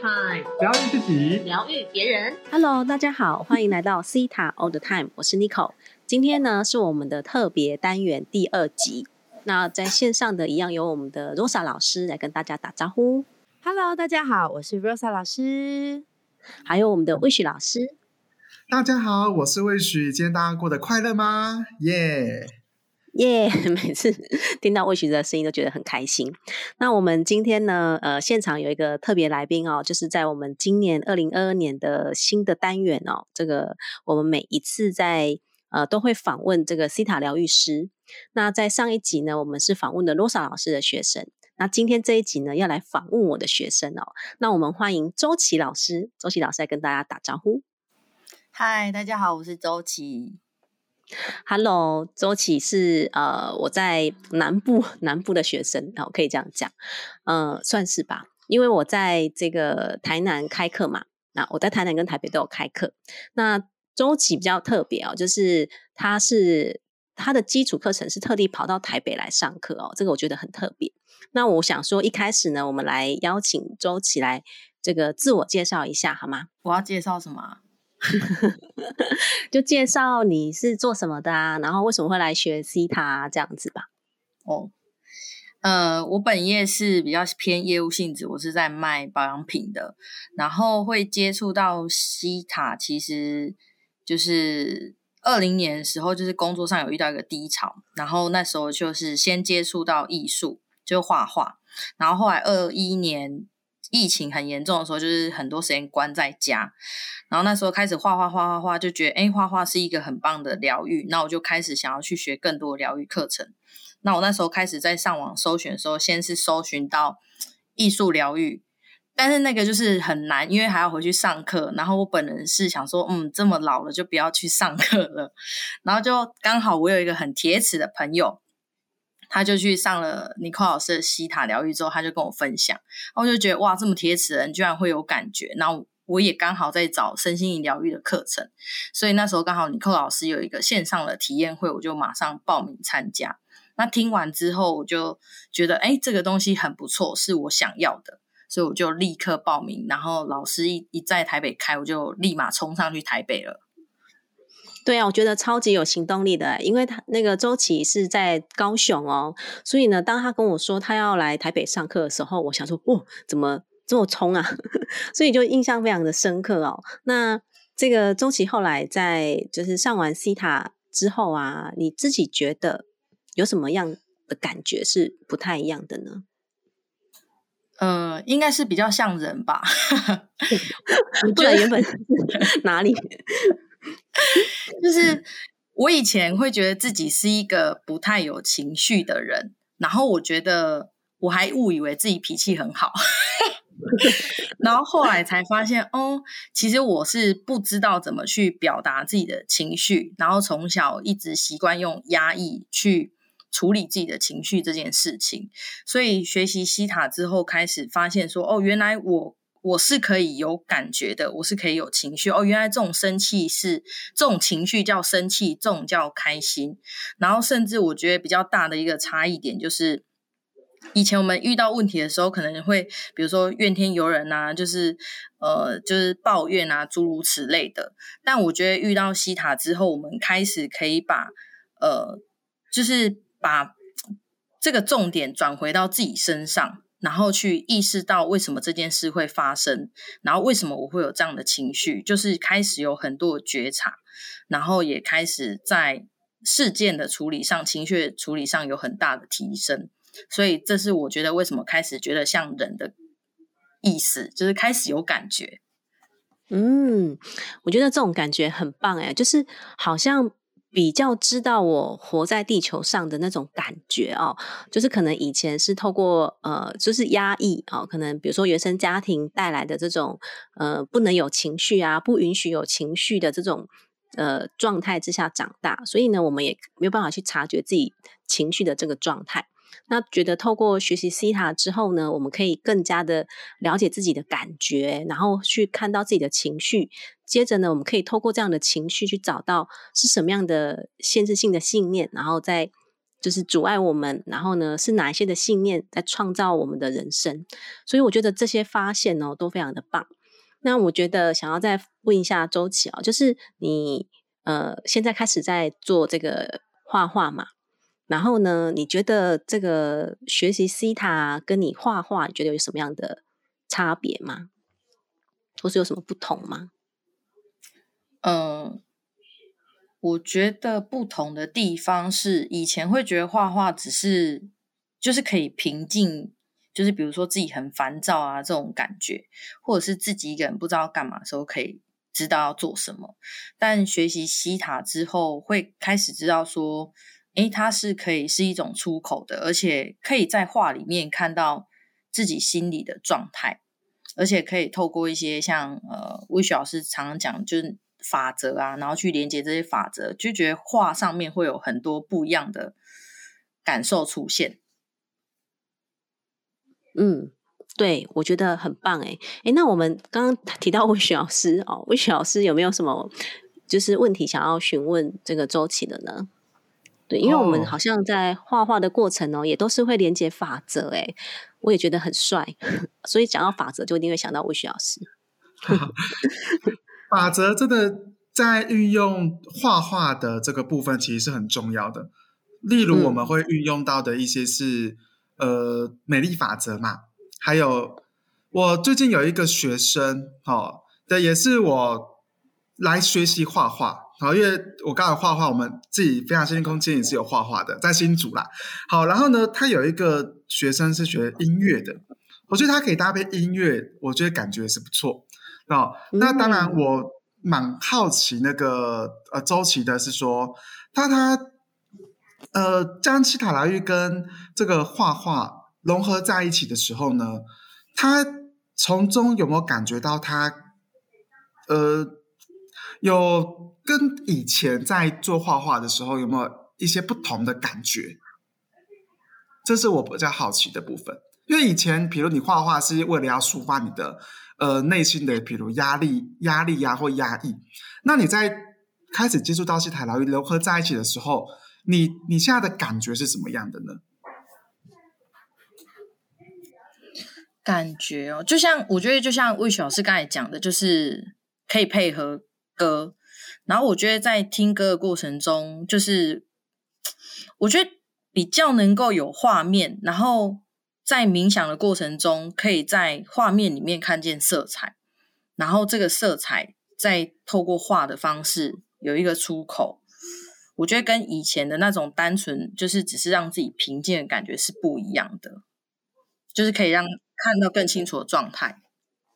Time，疗愈自己，疗愈别人。Hello，大家好，欢迎来到 Cita All the Time，我是 Nico。今天呢是我们的特别单元第二集。那在线上的一样有我们的 Rosa 老师来跟大家打招呼，Hello，大家好，我是 Rosa 老师。还有我们的 Wish 老师。大家好，我是魏许，今天大家过得快乐吗？耶、耶、每次听到魏学的声音都觉得很开心。那我们今天呢，呃，现场有一个特别来宾哦，就是在我们今年二零二二年的新的单元哦，这个我们每一次在呃都会访问这个西塔疗愈师。那在上一集呢，我们是访问的罗莎老师的学生。那今天这一集呢，要来访问我的学生哦。那我们欢迎周琦老师，周琦老师来跟大家打招呼。嗨，大家好，我是周琦。Hello，周琦是呃我在南部南部的学生，哦，可以这样讲，呃，算是吧，因为我在这个台南开课嘛，那我在台南跟台北都有开课。那周琦比较特别哦，就是他是他的基础课程是特地跑到台北来上课哦，这个我觉得很特别。那我想说，一开始呢，我们来邀请周琦来这个自我介绍一下，好吗？我要介绍什么？就介绍你是做什么的啊，然后为什么会来学西塔、啊、这样子吧。哦，呃，我本业是比较偏业务性质，我是在卖保养品的，然后会接触到西塔，其实就是二零年的时候，就是工作上有遇到一个低潮，然后那时候就是先接触到艺术，就画画，然后后来二一年疫情很严重的时候，就是很多时间关在家，然后那时候开始画画画画画，就觉得诶画画是一个很棒的疗愈，那我就开始想要去学更多疗愈课程。那我那时候开始在上网搜寻的时候，先是搜寻到艺术疗愈，但是那个就是很难，因为还要回去上课。然后我本人是想说，嗯，这么老了就不要去上课了。然后就刚好我有一个很铁齿的朋友，他就去上了尼克老师的西塔疗愈之后，他就跟我分享，我就觉得哇，这么铁齿的人居然会有感觉。然后我也刚好在找身心灵疗愈的课程，所以那时候刚好尼克老师有一个线上的体验会，我就马上报名参加。那听完之后，我就觉得，哎，这个东西很不错，是我想要的，所以我就立刻报名。然后老师一一在台北开，我就立马冲上去台北了。对啊，我觉得超级有行动力的，因为他那个周琦是在高雄哦，所以呢，当他跟我说他要来台北上课的时候，我想说，哦，怎么这么冲啊？所以就印象非常的深刻哦。那这个周琦后来在就是上完西塔之后啊，你自己觉得？有什么样的感觉是不太一样的呢？呃，应该是比较像人吧。你不然原本哪里？就是我以前会觉得自己是一个不太有情绪的人，然后我觉得我还误以为自己脾气很好，然后后来才发现，哦，其实我是不知道怎么去表达自己的情绪，然后从小一直习惯用压抑去。处理自己的情绪这件事情，所以学习西塔之后，开始发现说，哦，原来我我是可以有感觉的，我是可以有情绪。哦，原来这种生气是这种情绪叫生气，这种叫开心。然后，甚至我觉得比较大的一个差异点就是，以前我们遇到问题的时候，可能会比如说怨天尤人啊，就是呃，就是抱怨啊，诸如此类的。但我觉得遇到西塔之后，我们开始可以把呃，就是把这个重点转回到自己身上，然后去意识到为什么这件事会发生，然后为什么我会有这样的情绪，就是开始有很多觉察，然后也开始在事件的处理上、情绪处理上有很大的提升。所以，这是我觉得为什么开始觉得像人的意思，就是开始有感觉。嗯，我觉得这种感觉很棒哎，就是好像。比较知道我活在地球上的那种感觉哦，就是可能以前是透过呃，就是压抑哦，可能比如说原生家庭带来的这种呃，不能有情绪啊，不允许有情绪的这种呃状态之下长大，所以呢，我们也没有办法去察觉自己情绪的这个状态。那觉得透过学习西塔之后呢，我们可以更加的了解自己的感觉，然后去看到自己的情绪。接着呢，我们可以透过这样的情绪去找到是什么样的限制性的信念，然后再就是阻碍我们，然后呢，是哪一些的信念在创造我们的人生？所以我觉得这些发现哦，都非常的棒。那我觉得想要再问一下周琦啊，就是你呃现在开始在做这个画画嘛？然后呢，你觉得这个学习西塔跟你画画，你觉得有什么样的差别吗？或是有什么不同吗？嗯。我觉得不同的地方是，以前会觉得画画只是就是可以平静，就是比如说自己很烦躁啊这种感觉，或者是自己一个人不知道干嘛的时候可以知道要做什么。但学习西塔之后，会开始知道说，诶，它是可以是一种出口的，而且可以在画里面看到自己心里的状态，而且可以透过一些像呃魏雪老师常常讲，就是。法则啊，然后去连接这些法则，就觉得画上面会有很多不一样的感受出现。嗯，对，我觉得很棒哎哎，那我们刚刚提到魏雪老师哦，魏雪老师有没有什么就是问题想要询问这个周琦的呢？对，因为我们好像在画画的过程哦，也都是会连接法则哎，我也觉得很帅，所以讲到法则就一定会想到魏雪老师。法则真的在运用画画的这个部分，其实是很重要的。例如，我们会运用到的一些是呃美丽法则嘛，还有我最近有一个学生，哦，对，也是我来学习画画，好，因为我刚才画画，我们自己非常新空间也是有画画的，在新组啦。好，然后呢，他有一个学生是学音乐的，我觉得他可以搭配音乐，我觉得感觉是不错。哦，那当然，我蛮好奇那个呃周琦的是说，他他呃将七塔拉玉跟这个画画融合在一起的时候呢，他从中有没有感觉到他呃有跟以前在做画画的时候有没有一些不同的感觉？这是我比较好奇的部分，因为以前比如你画画是为了要抒发你的。呃，内心的比如压力、压力呀，或压抑，那你在开始接触到西塔疗愈融合在一起的时候，你你现在的感觉是什么样的呢？感觉哦，就像我觉得，就像魏雪老师刚才讲的，就是可以配合歌，然后我觉得在听歌的过程中，就是 我觉得比较能够有画面，然后。在冥想的过程中，可以在画面里面看见色彩，然后这个色彩再透过画的方式有一个出口。我觉得跟以前的那种单纯就是只是让自己平静的感觉是不一样的，就是可以让看到更清楚的状态。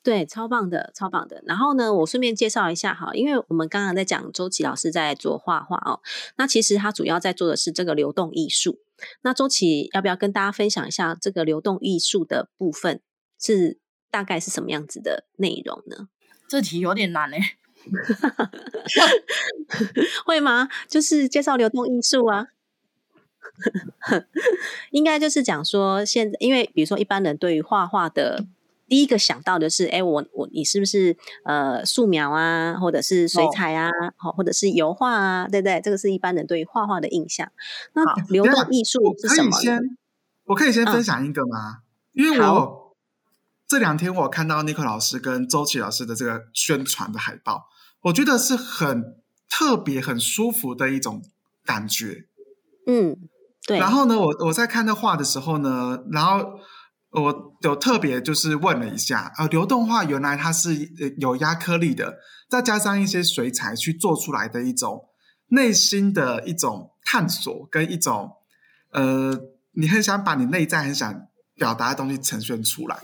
对，超棒的，超棒的。然后呢，我顺便介绍一下哈，因为我们刚刚在讲周琦老师在做画画哦，那其实他主要在做的是这个流动艺术。那周琦要不要跟大家分享一下这个流动艺术的部分是大概是什么样子的内容呢？这题有点难嘞，会吗？就是介绍流动艺术啊，应该就是讲说现在，因为比如说一般人对于画画的。第一个想到的是，哎，我我你是不是呃素描啊，或者是水彩啊，好，或者是油画啊，对不对？这个是一般人对于画画的印象。那流动艺术是什么？我可以先分享一个吗？因为我这两天我看到尼克老师跟周琦老师的这个宣传的海报，我觉得是很特别、很舒服的一种感觉。嗯，对。然后呢，我我在看那画的时候呢，然后。我有特别就是问了一下，呃，流动画原来它是有压颗粒的，再加上一些水彩去做出来的一种内心的一种探索跟一种，呃，你很想把你内在很想表达的东西呈现出来，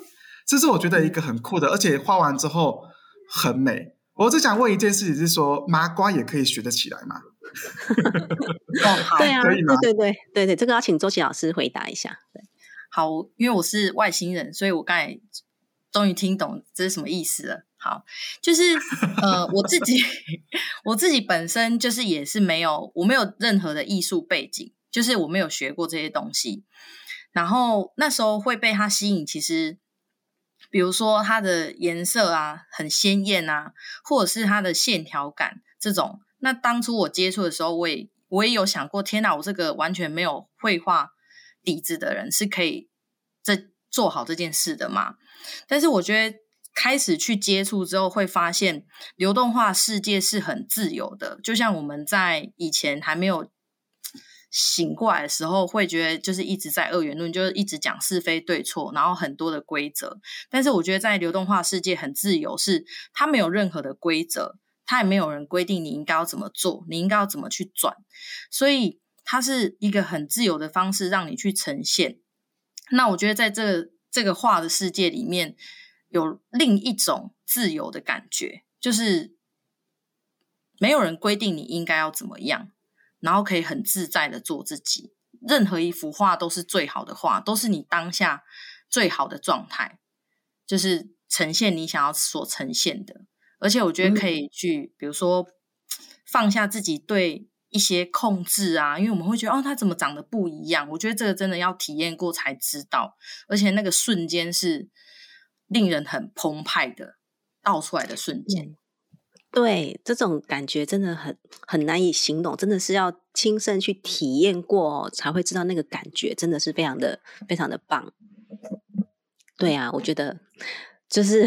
这是我觉得一个很酷的，而且画完之后很美。我只想问一件事情，是说麻瓜也可以学得起来吗？对啊，对对对对对，这个要请周琦老师回答一下。对。好，因为我是外星人，所以我刚才终于听懂这是什么意思了。好，就是呃，我自己 我自己本身就是也是没有，我没有任何的艺术背景，就是我没有学过这些东西。然后那时候会被它吸引，其实比如说它的颜色啊很鲜艳啊，或者是它的线条感这种。那当初我接触的时候，我也。我也有想过，天哪，我这个完全没有绘画底子的人是可以这做好这件事的嘛？但是我觉得开始去接触之后，会发现流动化世界是很自由的，就像我们在以前还没有。醒过来的时候，会觉得就是一直在二元论，就是一直讲是非对错，然后很多的规则。但是我觉得在流动化世界很自由，是它没有任何的规则，它也没有人规定你应该要怎么做，你应该要怎么去转，所以它是一个很自由的方式让你去呈现。那我觉得在这这个画的世界里面，有另一种自由的感觉，就是没有人规定你应该要怎么样。然后可以很自在的做自己，任何一幅画都是最好的画，都是你当下最好的状态，就是呈现你想要所呈现的。而且我觉得可以去，比如说放下自己对一些控制啊，因为我们会觉得哦，它怎么长得不一样？我觉得这个真的要体验过才知道，而且那个瞬间是令人很澎湃的倒出来的瞬间。对，这种感觉真的很很难以形容，真的是要亲身去体验过才会知道那个感觉，真的是非常的非常的棒。对啊，我觉得就是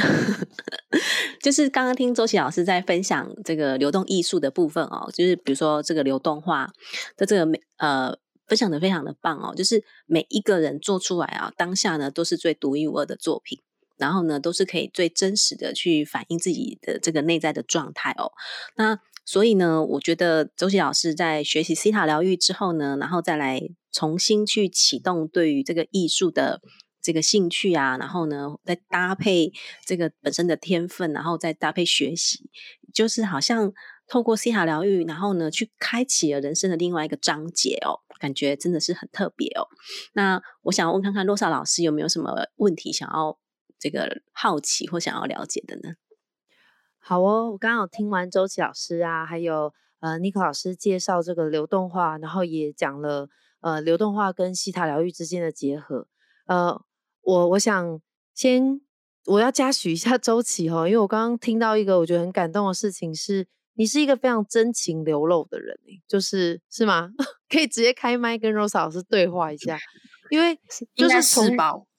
就是刚刚听周琦老师在分享这个流动艺术的部分哦，就是比如说这个流动画的这个每呃分享的非常的棒哦，就是每一个人做出来啊，当下呢都是最独一无二的作品。然后呢，都是可以最真实的去反映自己的这个内在的状态哦。那所以呢，我觉得周琦老师在学习西塔疗愈之后呢，然后再来重新去启动对于这个艺术的这个兴趣啊，然后呢，再搭配这个本身的天分，然后再搭配学习，就是好像透过西塔疗愈，然后呢，去开启了人生的另外一个章节哦，感觉真的是很特别哦。那我想问看看洛萨老师有没有什么问题想要？这个好奇或想要了解的呢？好哦，我刚好听完周琦老师啊，还有呃尼克老师介绍这个流动化，然后也讲了呃流动化跟西塔疗愈之间的结合。呃，我我想先我要嘉许一下 周琦哈，因为我刚刚听到一个我觉得很感动的事情，是你是一个非常真情流露的人，就是是吗？可以直接开麦跟 Rose 老师对话一下，因为就是从。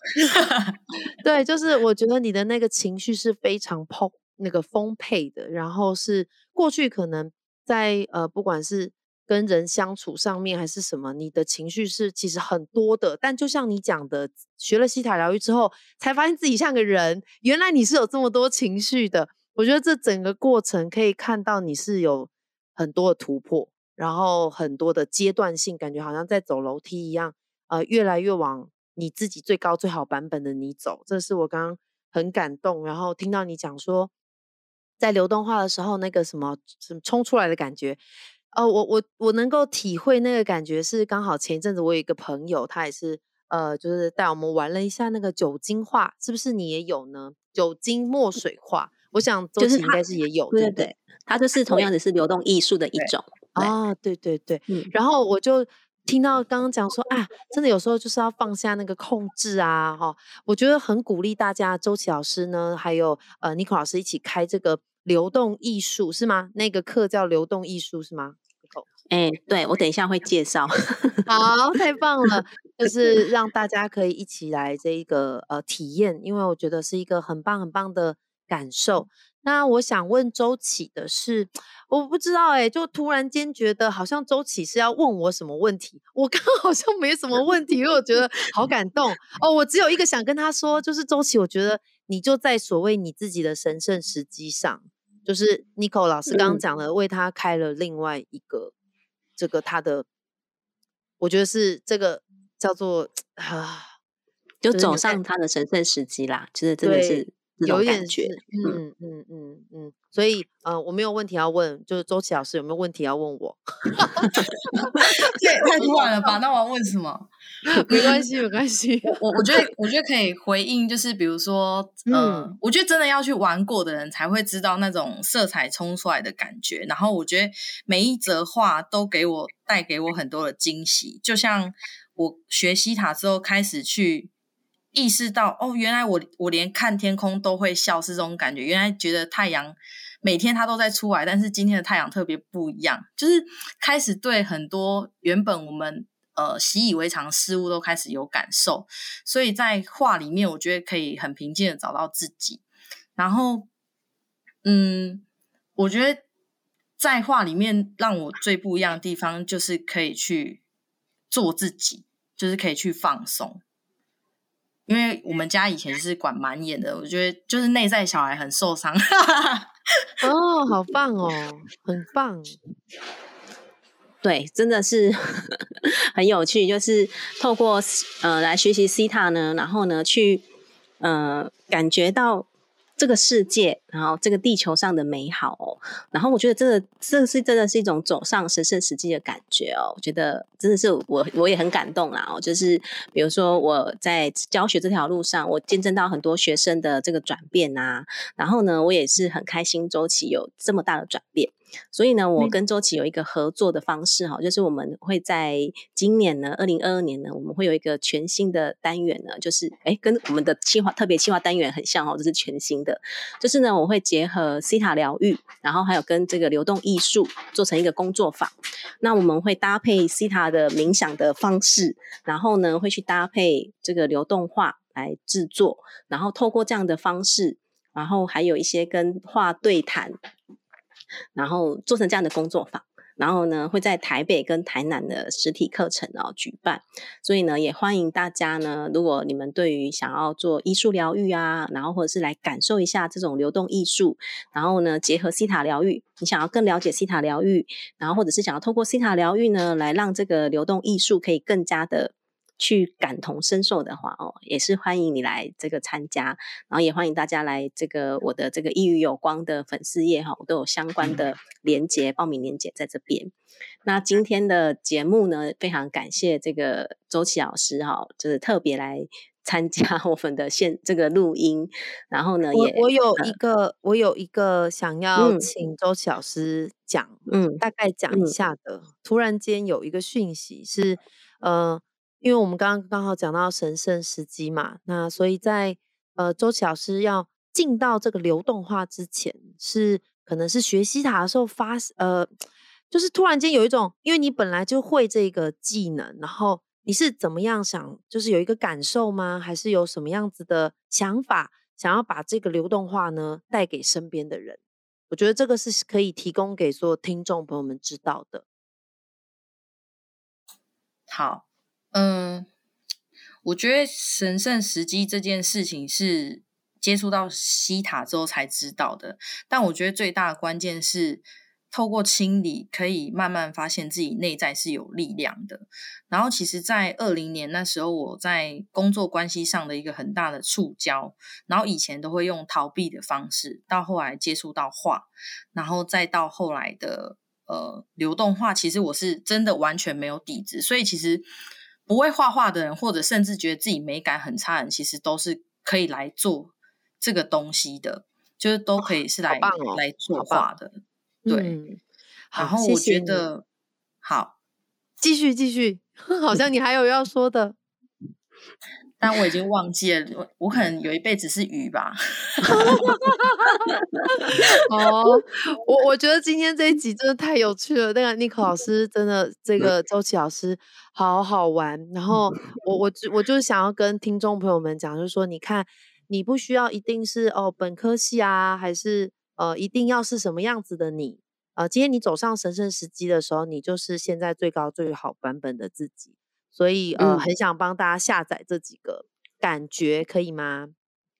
对，就是我觉得你的那个情绪是非常丰那个丰沛的，然后是过去可能在呃不管是跟人相处上面还是什么，你的情绪是其实很多的。但就像你讲的，学了西塔疗愈之后，才发现自己像个人，原来你是有这么多情绪的。我觉得这整个过程可以看到你是有很多的突破，然后很多的阶段性，感觉好像在走楼梯一样，呃，越来越往。你自己最高最好版本的你走，这是我刚刚很感动。然后听到你讲说，在流动化的时候，那个什么什么冲出来的感觉，呃，我我我能够体会那个感觉。是刚好前一阵子我有一个朋友，他也是呃，就是带我们玩了一下那个酒精画，是不是你也有呢？酒精墨水画，我想周琦应该是也有，对对，它就是同样也是流动艺术的一种啊，对对对，嗯，然后我就。听到刚刚讲说啊，真的有时候就是要放下那个控制啊，哈，我觉得很鼓励大家。周琦老师呢，还有呃尼克老师一起开这个流动艺术是吗？那个课叫流动艺术是吗？哎，对我等一下会介绍。好，太棒了，就是 让大家可以一起来这一个呃体验，因为我觉得是一个很棒很棒的感受。那我想问周启的是，我不知道哎，就突然间觉得好像周启是要问我什么问题，我刚好像没什么问题，因为我觉得好感动哦。我只有一个想跟他说，就是周启，我觉得你就在所谓你自己的神圣时机上，就是 Nico 老师刚刚讲了，为他开了另外一个这个他的，我觉得是这个叫做 啊，就走上他的神圣时机啦，就是真的是。有点觉，嗯嗯嗯嗯，所以呃，我没有问题要问，就是周琦老师有没有问题要问我？太突然了吧？那我要问什么？没关系，没关系。我我觉得我觉得可以回应，就是比如说，嗯，我觉得真的要去玩过的人才会知道那种色彩冲出来的感觉。然后我觉得每一则画都给我带给我很多的惊喜，就像我学西塔之后开始去。意识到哦，原来我我连看天空都会笑，是这种感觉。原来觉得太阳每天它都在出来，但是今天的太阳特别不一样，就是开始对很多原本我们呃习以为常事物都开始有感受，所以在画里面，我觉得可以很平静的找到自己。然后，嗯，我觉得在画里面让我最不一样的地方，就是可以去做自己，就是可以去放松。因为我们家以前是管蛮严的，我觉得就是内在小孩很受伤。哦，好棒哦，很棒。对，真的是 很有趣，就是透过呃来学习西塔呢，然后呢去呃感觉到。这个世界，然后这个地球上的美好哦，然后我觉得这个这个是真的是一种走上神圣实际的感觉哦，我觉得真的是我我也很感动啦哦，就是比如说我在教学这条路上，我见证到很多学生的这个转变啊，然后呢，我也是很开心周琦有这么大的转变。所以呢，我跟周琦有一个合作的方式哈，就是我们会在今年呢，二零二二年呢，我们会有一个全新的单元呢，就是哎，跟我们的计划特别计划单元很像哦，这是全新的，就是呢，我会结合西塔疗愈，然后还有跟这个流动艺术做成一个工作坊，那我们会搭配西塔的冥想的方式，然后呢，会去搭配这个流动画来制作，然后透过这样的方式，然后还有一些跟画对谈。然后做成这样的工作坊，然后呢会在台北跟台南的实体课程哦举办，所以呢也欢迎大家呢，如果你们对于想要做艺术疗愈啊，然后或者是来感受一下这种流动艺术，然后呢结合西塔疗愈，你想要更了解西塔疗愈，然后或者是想要透过西塔疗愈呢来让这个流动艺术可以更加的。去感同身受的话哦，也是欢迎你来这个参加，然后也欢迎大家来这个我的这个一语有光的粉丝页哈，我都有相关的连接报名链接在这边。那今天的节目呢，非常感谢这个周琦老师哈，就是特别来参加 我们的现这个录音，然后呢，也我有一个我有一个想要请周琦老师讲，嗯，大概讲一下的。突然间有一个讯息是，呃。因为我们刚刚刚好讲到神圣时机嘛，那所以在呃周琦老师要进到这个流动化之前，是可能是学西塔的时候发呃，就是突然间有一种，因为你本来就会这个技能，然后你是怎么样想，就是有一个感受吗？还是有什么样子的想法，想要把这个流动化呢带给身边的人？我觉得这个是可以提供给所有听众朋友们知道的。好。嗯，我觉得神圣时机这件事情是接触到西塔之后才知道的。但我觉得最大的关键是透过清理，可以慢慢发现自己内在是有力量的。然后，其实，在二零年那时候，我在工作关系上的一个很大的触礁，然后以前都会用逃避的方式，到后来接触到画，然后再到后来的呃流动画，其实我是真的完全没有底子，所以其实。不会画画的人，或者甚至觉得自己美感很差的人，其实都是可以来做这个东西的，就是都可以是来来作画的。对，然后我觉得好，继续继续，好像你还有要说的。但我已经忘记了，我我可能有一辈子是鱼吧。哦，我我觉得今天这一集真的太有趣了。那个 Nico 老师真的，这个周琦老师好好玩。然后我我我就是想要跟听众朋友们讲，就是说，你看，你不需要一定是哦本科系啊，还是呃一定要是什么样子的你。呃，今天你走上神圣时机的时候，你就是现在最高最好版本的自己。所以呃，很想帮大家下载这几个感觉，可以吗？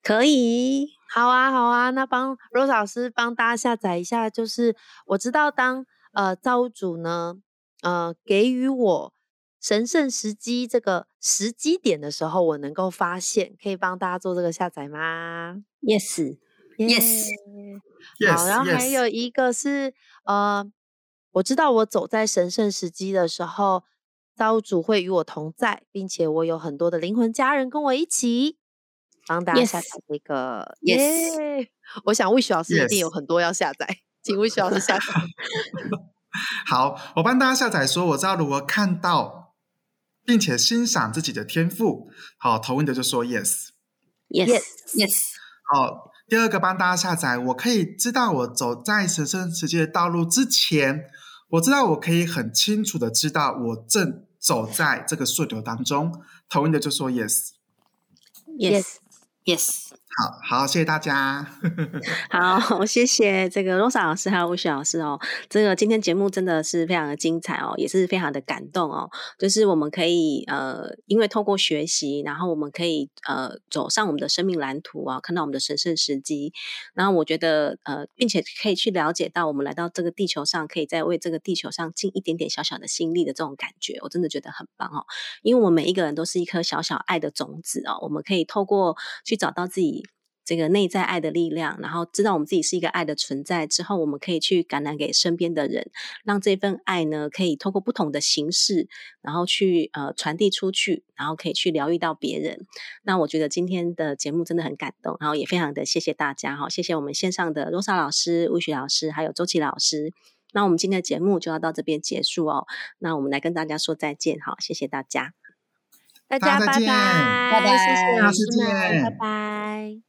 可以，好啊，好啊。那帮 Rose 老师帮大家下载一下，就是我知道当呃造物主呢，呃给予我神圣时机这个时机点的时候，我能够发现，可以帮大家做这个下载吗？Yes，Yes，好。然后还有一个是呃，我知道我走在神圣时机的时候。造物主会与我同在，并且我有很多的灵魂家人跟我一起帮大家下载这个。Yes，我想魏雪老师一定有很多要下载，请魏雪老师下载。好，我帮大家下载，说我知道如何看到并且欣赏自己的天赋。好，投问的就说 Yes，Yes，Yes。好，第二个帮大家下载，我可以知道我走在神圣世界的道路之前，我知道我可以很清楚的知道我正走在这个顺流当中。同意的就说 yes。Yes，Yes，好好，谢谢大家。好，谢谢这个 Rosa 老师还有吴雪老师哦。这个今天节目真的是非常的精彩哦，也是非常的感动哦。就是我们可以呃，因为透过学习，然后我们可以呃走上我们的生命蓝图啊，看到我们的神圣时机。然后我觉得呃，并且可以去了解到我们来到这个地球上，可以在为这个地球上尽一点点小小的心力的这种感觉，我真的觉得很棒哦。因为我们每一个人都是一颗小小爱的种子哦，我们可以透过去找到自己这个内在爱的力量，然后知道我们自己是一个爱的存在之后，我们可以去感染给身边的人，让这份爱呢可以透过不同的形式，然后去呃传递出去，然后可以去疗愈到别人。那我觉得今天的节目真的很感动，然后也非常的谢谢大家哈，谢谢我们线上的 Rosa 老师、吴雪老师还有周琦老师。那我们今天的节目就要到这边结束哦。那我们来跟大家说再见，好，谢谢大家。大家拜拜，拜拜谢谢老师们，拜拜。